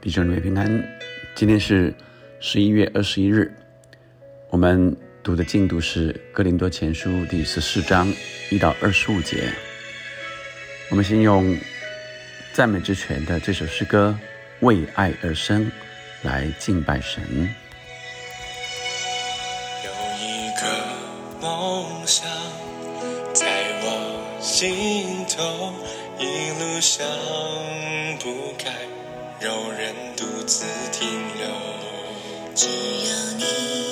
弟兄姊妹平安，今天是十一月二十一日，我们读的进度是《哥林多前书》第十四章一到二十五节。我们先用赞美之泉的这首诗歌《为爱而生》来敬拜神。有一个梦想在我心头，一路上停留。只要你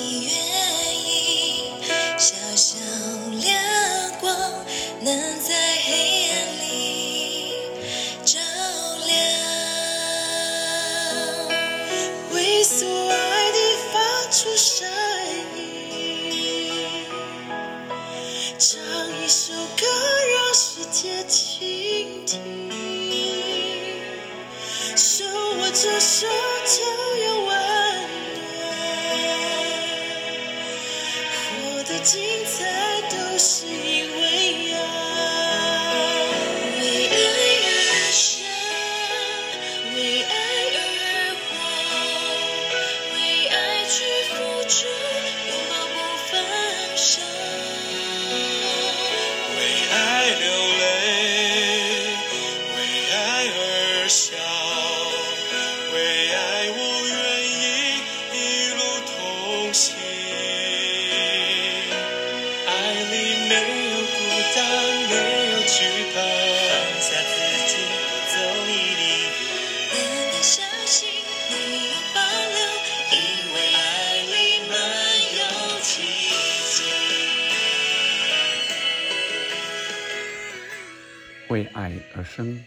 为爱而生。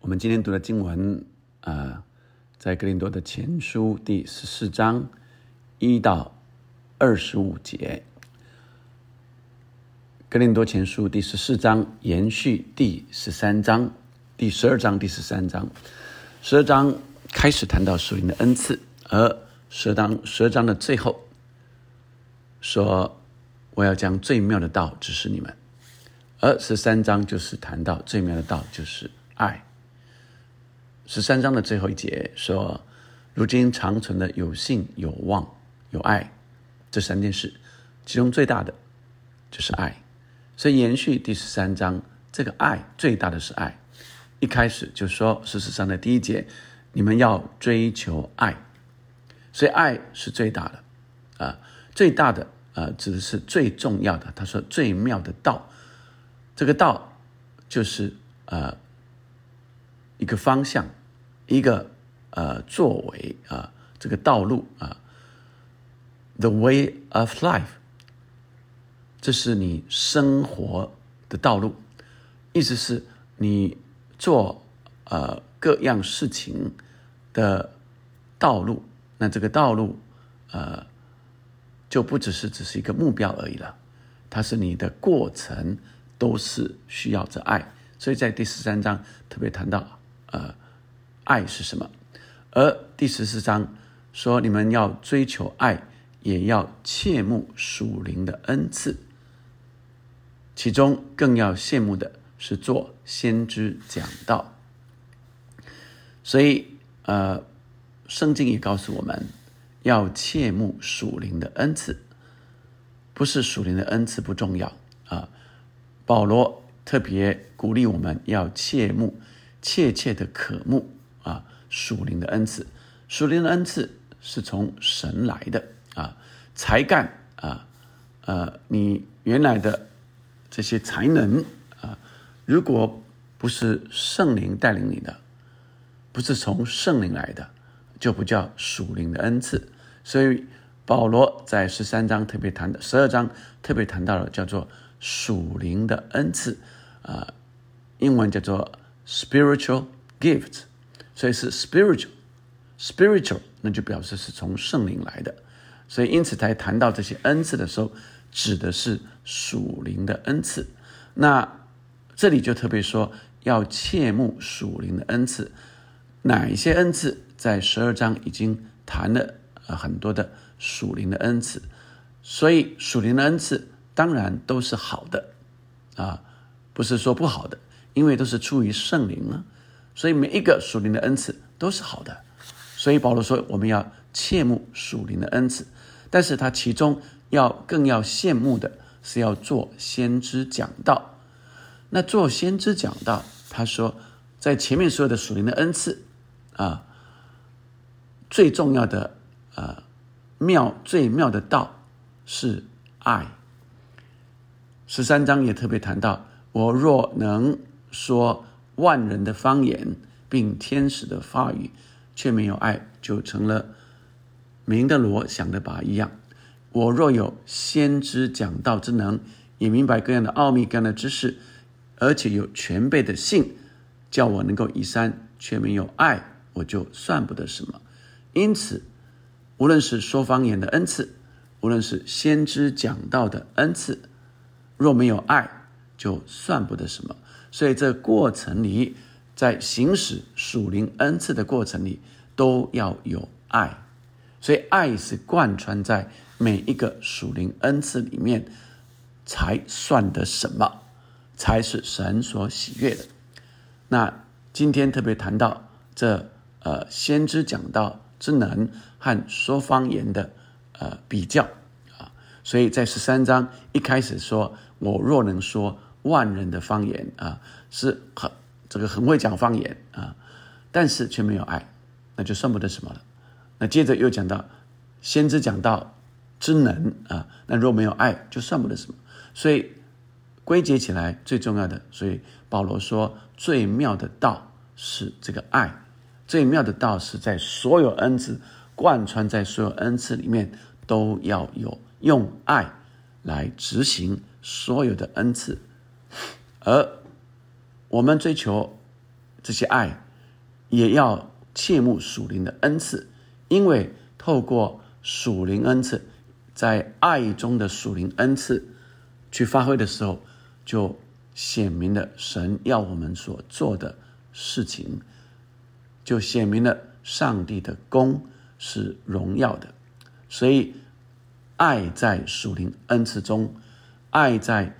我们今天读的经文，呃，在哥林多的前书第十四章一到二十五节。哥林多前书第十四章延续第十三章、第十二章、第十三章。十二章开始谈到属灵的恩赐，而十二章十二章的最后说：“我要将最妙的道指示你们。”而十三章就是谈到最妙的道，就是爱。十三章的最后一节说：“如今长存的有信、有望、有爱，这三件事，其中最大的就是爱。”所以延续第十三章，这个爱最大的是爱。一开始就说十四章的第一节，你们要追求爱，所以爱是最大的啊，最大的啊，指的是最重要的。他说最妙的道。这个道就是呃一个方向，一个呃作为啊、这个道路啊、t h e way of life，这是你生活的道路，意思是你做呃各样事情的道路，那这个道路呃就不只是只是一个目标而已了，它是你的过程。都是需要着爱，所以在第十三章特别谈到，呃，爱是什么？而第十四章说，你们要追求爱，也要切慕属灵的恩赐，其中更要羡慕的是做先知讲道。所以，呃，圣经也告诉我们要切慕属灵的恩赐，不是属灵的恩赐不重要。保罗特别鼓励我们要切慕、切切的渴慕啊，属灵的恩赐。属灵的恩赐是从神来的啊，才干啊，呃，你原来的这些才能啊，如果不是圣灵带领你的，不是从圣灵来的，就不叫属灵的恩赐。所以保罗在十三章特别谈的，十二章特别谈到了，叫做。属灵的恩赐，啊，英文叫做 spiritual gift，所以是 spiritual，spiritual，那就表示是从圣灵来的，所以因此才谈到这些恩赐的时候，指的是属灵的恩赐。那这里就特别说要切慕属灵的恩赐，哪一些恩赐在十二章已经谈了呃很多的属灵的恩赐，所以属灵的恩赐。当然都是好的，啊，不是说不好的，因为都是出于圣灵啊。所以每一个属灵的恩赐都是好的。所以保罗说，我们要切慕属灵的恩赐，但是他其中要更要羡慕的是要做先知讲道。那做先知讲道，他说，在前面所有的属灵的恩赐啊，最重要的啊妙最妙的道是爱。十三章也特别谈到，我若能说万人的方言，并天使的话语。却没有爱，就成了明的罗想的拔一样。我若有先知讲道之能，也明白各样的奥秘、各样的知识，而且有全备的信，叫我能够移山，却没有爱，我就算不得什么。因此，无论是说方言的恩赐，无论是先知讲道的恩赐，若没有爱，就算不得什么。所以这过程里。在行使属灵恩赐的过程里，都要有爱，所以爱是贯穿在每一个属灵恩赐里面，才算得什么，才是神所喜悦的。那今天特别谈到这呃先知讲道之能和说方言的呃比较啊，所以在十三章一开始说，我若能说万人的方言啊，是很。这个很会讲方言啊，但是却没有爱，那就算不得什么了。那接着又讲到先知讲道之能啊，那若没有爱，就算不得什么。所以归结起来最重要的，所以保罗说最妙的道是这个爱，最妙的道是在所有恩赐贯穿在所有恩赐里面都要有用爱来执行所有的恩赐，而。我们追求这些爱，也要切慕属灵的恩赐，因为透过属灵恩赐，在爱中的属灵恩赐去发挥的时候，就显明了神要我们所做的事情，就显明了上帝的功是荣耀的。所以，爱在属灵恩赐中，爱在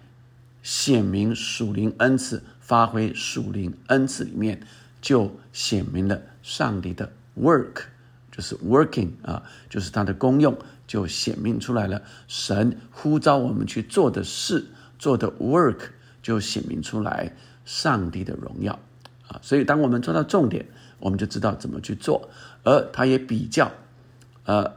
显明属灵恩赐。发挥属灵恩赐里面，就显明了上帝的 work，就是 working 啊，就是它的功用就显明出来了。神呼召我们去做的事，做的 work 就显明出来上帝的荣耀啊。所以，当我们做到重点，我们就知道怎么去做。而他也比较，呃，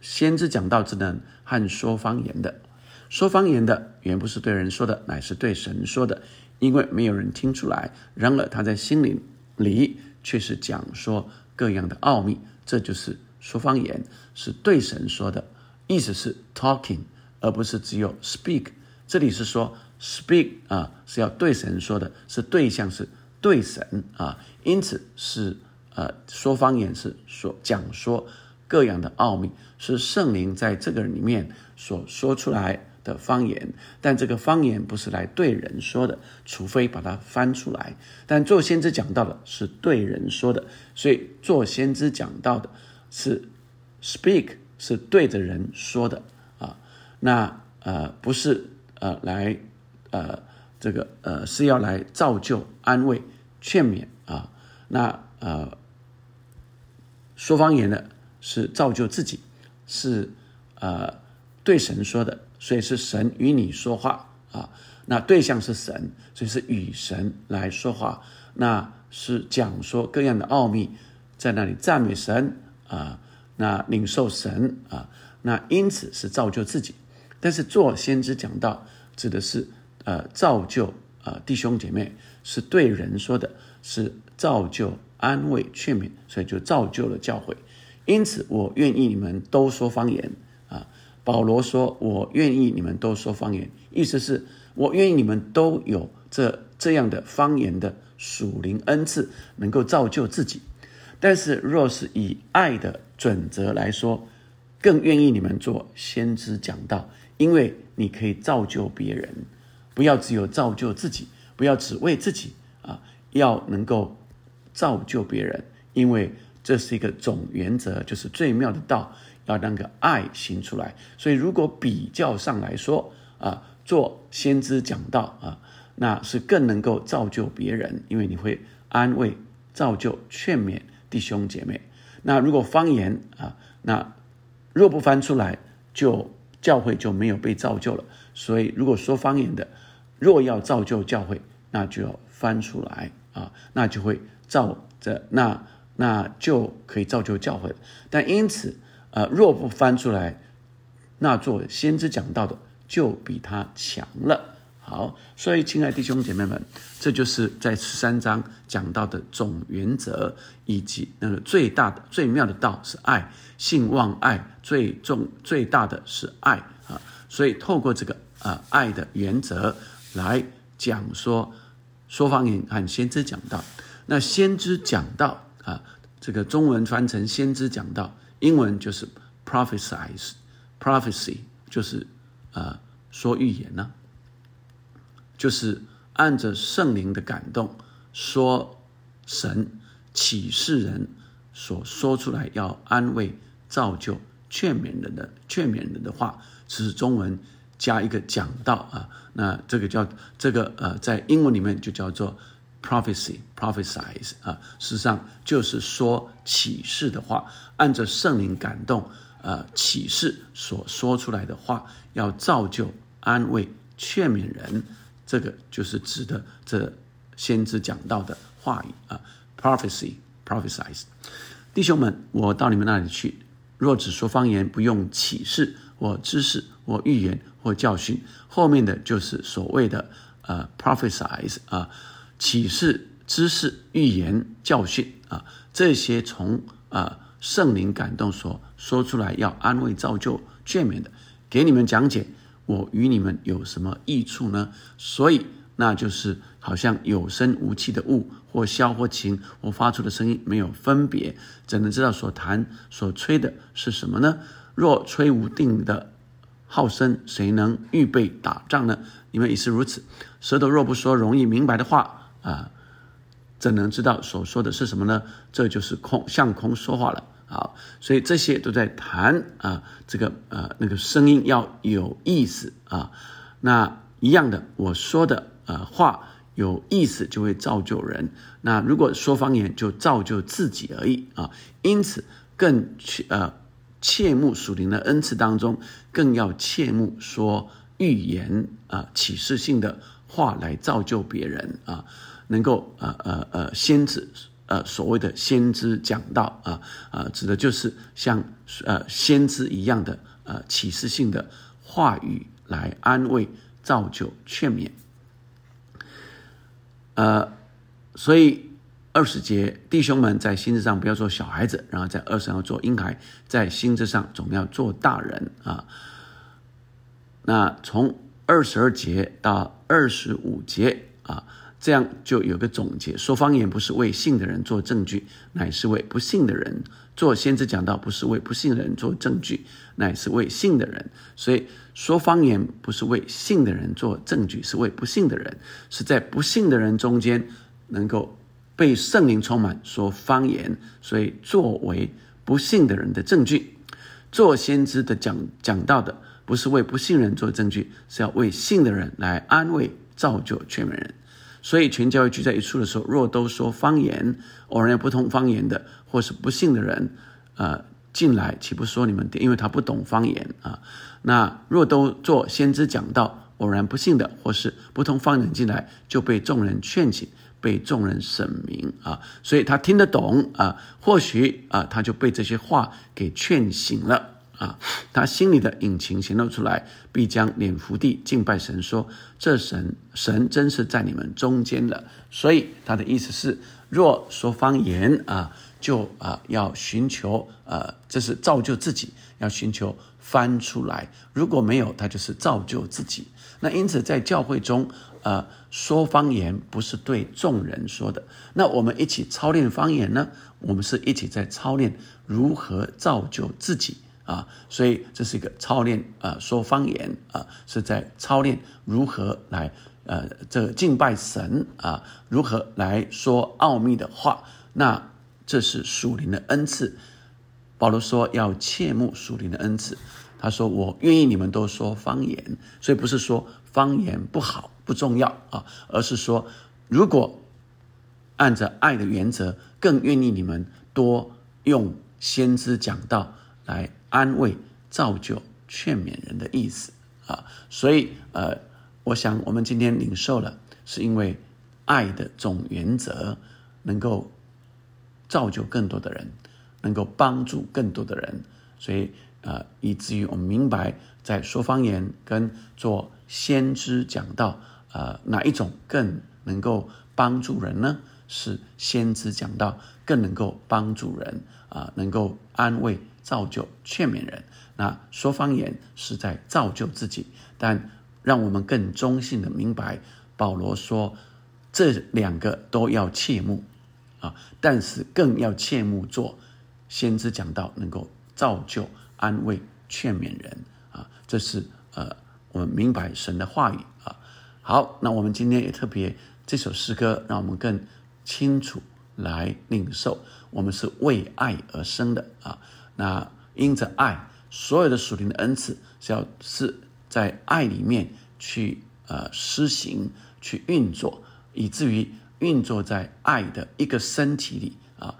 先知讲道之能和说方言的，说方言的原不是对人说的，乃是对神说的。因为没有人听出来，然而他在心灵里却是讲说各样的奥秘，这就是说方言，是对神说的，意思是 talking，而不是只有 speak。这里是说 speak 啊，是要对神说的，是对象是对神啊，因此是呃说方言是说讲说各样的奥秘，是圣灵在这个里面所说出来。的方言，但这个方言不是来对人说的，除非把它翻出来。但做先知讲到的是对人说的，所以做先知讲到的是 speak，是对着人说的啊。那呃不是呃来呃这个呃是要来造就、安慰、劝勉啊。那呃说方言的是造就自己，是呃对神说的。所以是神与你说话啊，那对象是神，所以是与神来说话，那是讲说各样的奥秘，在那里赞美神啊，那领受神啊，那因此是造就自己。但是做先知讲道，指的是呃造就啊弟兄姐妹，是对人说的，是造就安慰劝勉，所以就造就了教会。因此我愿意你们都说方言。保罗说：“我愿意你们都说方言，意思是我愿意你们都有这这样的方言的属灵恩赐，能够造就自己。但是若是以爱的准则来说，更愿意你们做先知讲道，因为你可以造就别人。不要只有造就自己，不要只为自己啊，要能够造就别人，因为这是一个总原则，就是最妙的道。”要那个爱行出来，所以如果比较上来说啊，做先知讲道啊，那是更能够造就别人，因为你会安慰造就劝勉弟兄姐妹。那如果方言啊，那若不翻出来，就教会就没有被造就了。所以，如果说方言的，若要造就教会，那就要翻出来啊，那就会造着那那就可以造就教会。但因此，呃，若不翻出来，那做先知讲道的就比他强了。好，所以亲爱弟兄姐妹们，这就是在十三章讲到的总原则，以及那个最大的、最妙的道是爱，信望爱，最重最大的是爱啊。所以透过这个啊爱的原则来讲说说方言和先知讲道。那先知讲道啊，这个中文翻成先知讲道，英文就是 prophesize，prophecy 就是呃说预言呢。就是按着圣灵的感动说，神启示人所说出来要安慰、造就、劝勉人的劝勉人的话，是中文加一个讲道啊。那这个叫这个呃，在英文里面就叫做 prophecy，prophesize 啊。事实上就是说启示的话，按着圣灵感动呃启示所说出来的话，要造就、安慰、劝勉人。这个就是指的这先知讲到的话语啊，prophecy，prophesize。弟兄们，我到你们那里去，若只说方言，不用启示或知识或预言或教训，后面的就是所谓的呃 prophesize 啊，启示、知识、预言、教训啊，这些从啊圣灵感动所说出来要安慰、造就、劝勉的，给你们讲解。我与你们有什么益处呢？所以那就是好像有声无气的物，或箫或琴，我发出的声音没有分别，怎能知道所弹所吹的是什么呢？若吹无定的号声，谁能预备打仗呢？你们也是如此。舌头若不说容易明白的话啊，怎能知道所说的是什么呢？这就是空，向空说话了。好，所以这些都在谈啊，这个呃那个声音要有意思啊。那一样的，我说的呃话有意思，就会造就人。那如果说方言，就造就自己而已啊。因此，更切呃切慕属灵的恩赐当中，更要切慕说预言啊启示性的话来造就别人啊，能够呃呃呃先知。呃，所谓的先知讲道啊，啊，指的就是像呃先知一样的呃启示性的话语来安慰、造就、劝勉。呃，所以二十节弟兄们在心智上不要做小孩子，然后在二十要做婴孩，在心智上总要做大人啊。那从二十二节到二十五节啊。这样就有个总结：说方言不是为信的人做证据，乃是为不信的人做先知讲道；不是为不信的人做证据，乃是为信的人。所以说方言不是为信的人做证据，是为不信的人，是在不信的人中间能够被圣灵充满说方言，所以作为不信的人的证据。做先知的讲讲道的，不是为不信人做证据，是要为信的人来安慰、造就、全人。所以，全教会聚在一处的时候，若都说方言，偶然不同方言的，或是不信的人，呃，进来，岂不说你们？因为他不懂方言啊。那若都做先知讲道，偶然不信的，或是不同方言进来，就被众人劝醒，被众人审明啊。所以他听得懂啊，或许啊，他就被这些话给劝醒了。啊，他心里的隐情显露出来，必将脸伏地敬拜神，说：“这神神真是在你们中间的。”所以他的意思是，若说方言啊，就啊要寻求呃，这是造就自己，要寻求翻出来。如果没有，他就是造就自己。那因此在教会中，呃，说方言不是对众人说的。那我们一起操练方言呢？我们是一起在操练如何造就自己。啊，所以这是一个操练啊，说方言啊，是在操练如何来呃，这个敬拜神啊，如何来说奥秘的话。那这是属灵的恩赐。保罗说要切慕属灵的恩赐。他说我愿意你们都说方言，所以不是说方言不好不重要啊，而是说如果按着爱的原则，更愿意你们多用先知讲道来安慰、造就、劝勉人的意思啊。所以，呃，我想我们今天领受了，是因为爱的总原则能够造就更多的人，能够帮助更多的人，所以，呃，以至于我们明白，在说方言跟做先知讲道，呃，哪一种更能够帮助人呢？是先知讲道更能够帮助人啊，能够安慰、造就、劝勉人。那说方言是在造就自己，但让我们更中性的明白，保罗说这两个都要切慕啊，但是更要切慕做先知讲道，能够造就、安慰、劝勉人啊。这是呃，我们明白神的话语啊。好，那我们今天也特别这首诗歌，让我们更。清楚来领受，我们是为爱而生的啊！那因着爱，所有的属灵的恩赐是要是在爱里面去呃施行、去运作，以至于运作在爱的一个身体里啊。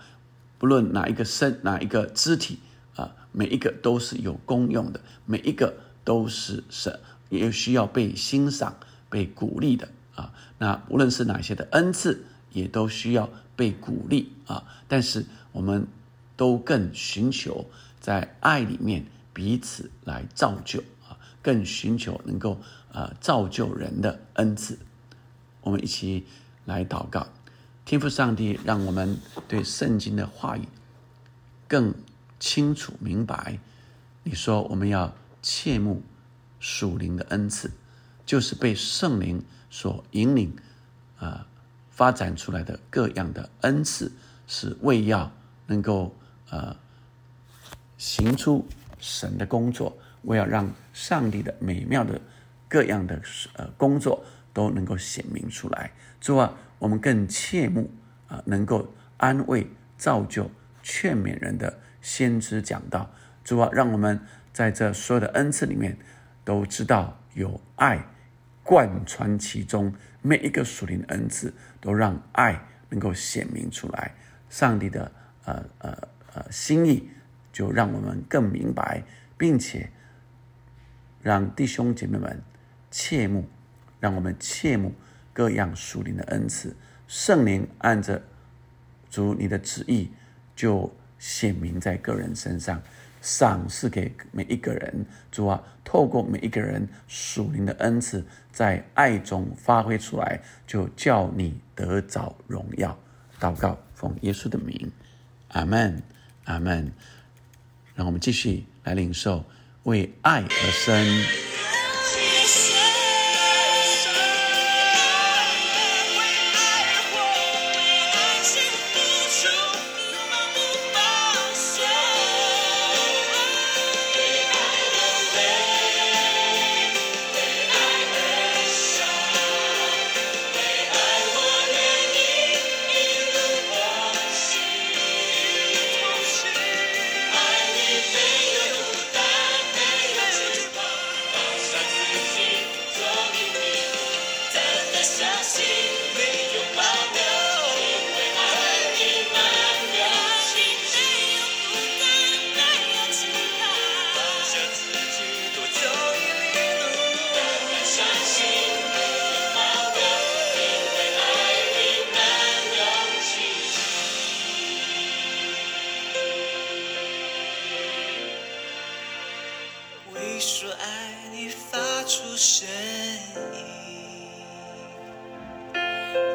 不论哪一个身、哪一个肢体啊，每一个都是有功用的，每一个都是是也需要被欣赏、被鼓励的啊。那无论是哪些的恩赐。也都需要被鼓励啊！但是我们都更寻求在爱里面彼此来造就啊，更寻求能够呃造就人的恩赐。我们一起来祷告，天父上帝，让我们对圣经的话语更清楚明白。你说我们要切慕属灵的恩赐，就是被圣灵所引领啊。发展出来的各样的恩赐，是为要能够呃行出神的工作，我要让上帝的美妙的各样的呃工作都能够显明出来。主啊，我们更切慕啊，能够安慰、造就、劝勉人的先知讲道。主啊，让我们在这所有的恩赐里面，都知道有爱贯穿其中。每一个属灵的恩赐，都让爱能够显明出来。上帝的呃呃心意，就让我们更明白，并且让弟兄姐妹们切慕，让我们切慕各样属灵的恩赐。圣灵按着主你的旨意，就显明在个人身上。赏赐给每一个人，主啊，透过每一个人属灵的恩赐，在爱中发挥出来，就叫你得着荣耀。祷告，奉耶稣的名，阿门，阿门。让我们继续来领受，为爱而生。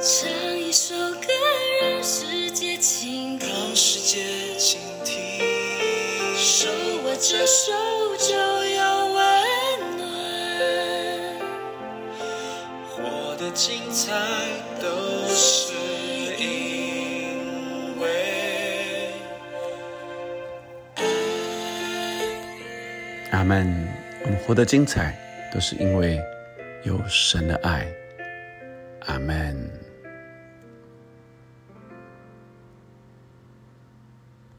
唱一首歌，让世界倾听，让世界倾听。手握着手就有温暖，活得精彩都是因为阿门。我们活得精彩，都是因为有神的爱。阿门。